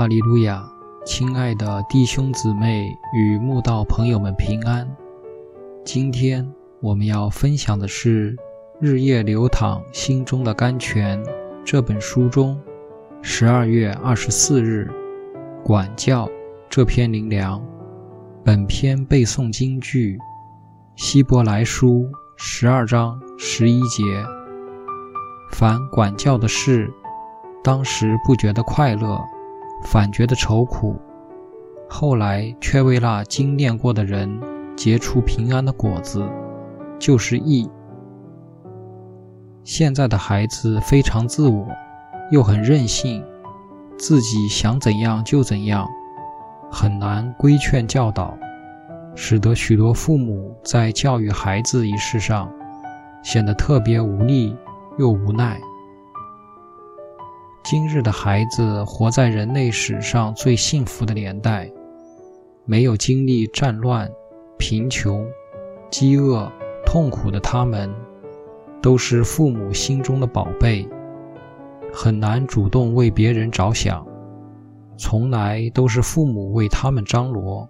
哈利路亚！亲爱的弟兄姊妹与慕道朋友们平安。今天我们要分享的是《日夜流淌心中的甘泉》这本书中十二月二十四日“管教”这篇灵粮。本篇背诵京剧《希伯来书》十二章十一节：凡管教的事，当时不觉得快乐。反觉得愁苦，后来却为那精炼过的人结出平安的果子，就是义。现在的孩子非常自我，又很任性，自己想怎样就怎样，很难规劝教导，使得许多父母在教育孩子一事上显得特别无力又无奈。今日的孩子活在人类史上最幸福的年代，没有经历战乱、贫穷、饥饿、痛苦的他们，都是父母心中的宝贝，很难主动为别人着想，从来都是父母为他们张罗，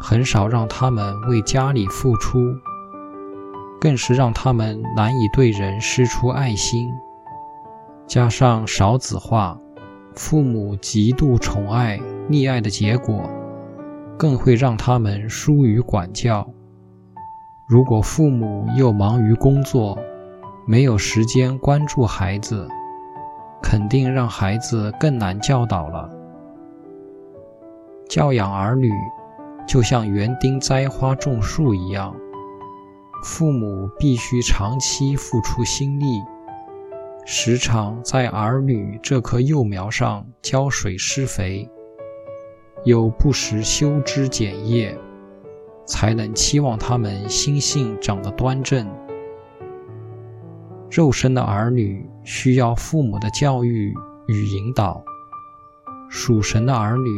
很少让他们为家里付出，更是让他们难以对人施出爱心。加上少子化，父母极度宠爱溺爱的结果，更会让他们疏于管教。如果父母又忙于工作，没有时间关注孩子，肯定让孩子更难教导了。教养儿女，就像园丁栽花种树一样，父母必须长期付出心力。时常在儿女这棵幼苗上浇水施肥，又不时修枝剪叶，才能期望他们心性长得端正。肉身的儿女需要父母的教育与引导，属神的儿女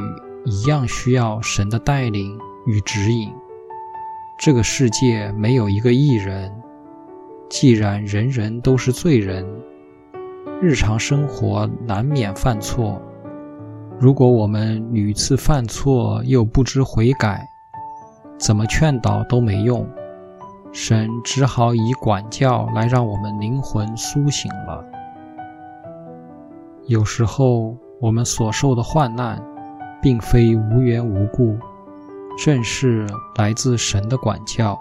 一样需要神的带领与指引。这个世界没有一个艺人，既然人人都是罪人。日常生活难免犯错，如果我们屡次犯错又不知悔改，怎么劝导都没用，神只好以管教来让我们灵魂苏醒了。有时候我们所受的患难，并非无缘无故，正是来自神的管教，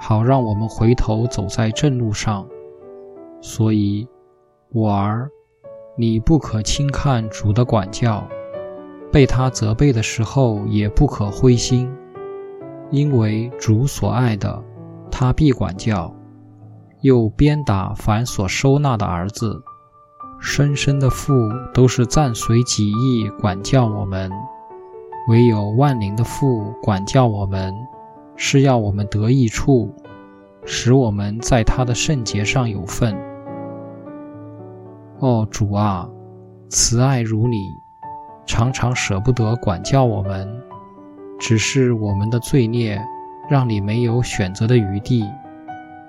好让我们回头走在正路上。所以。我儿，你不可轻看主的管教，被他责备的时候也不可灰心，因为主所爱的，他必管教，又鞭打凡所收纳的儿子。生生的父都是暂随己意管教我们，唯有万灵的父管教我们，是要我们得益处，使我们在他的圣洁上有份。哦，主啊，慈爱如你，常常舍不得管教我们，只是我们的罪孽，让你没有选择的余地，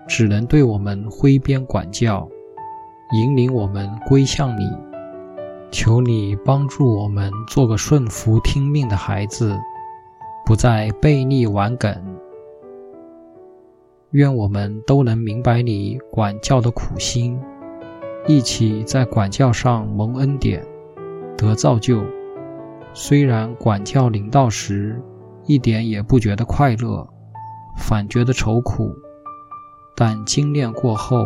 只能对我们挥鞭管教，引领我们归向你。求你帮助我们做个顺服听命的孩子，不再背逆顽梗。愿我们都能明白你管教的苦心。一起在管教上蒙恩典，得造就。虽然管教临到时一点也不觉得快乐，反觉得愁苦，但精炼过后，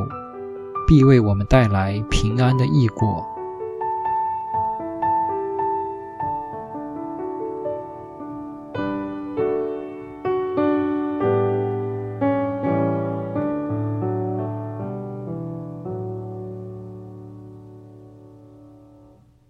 必为我们带来平安的益果。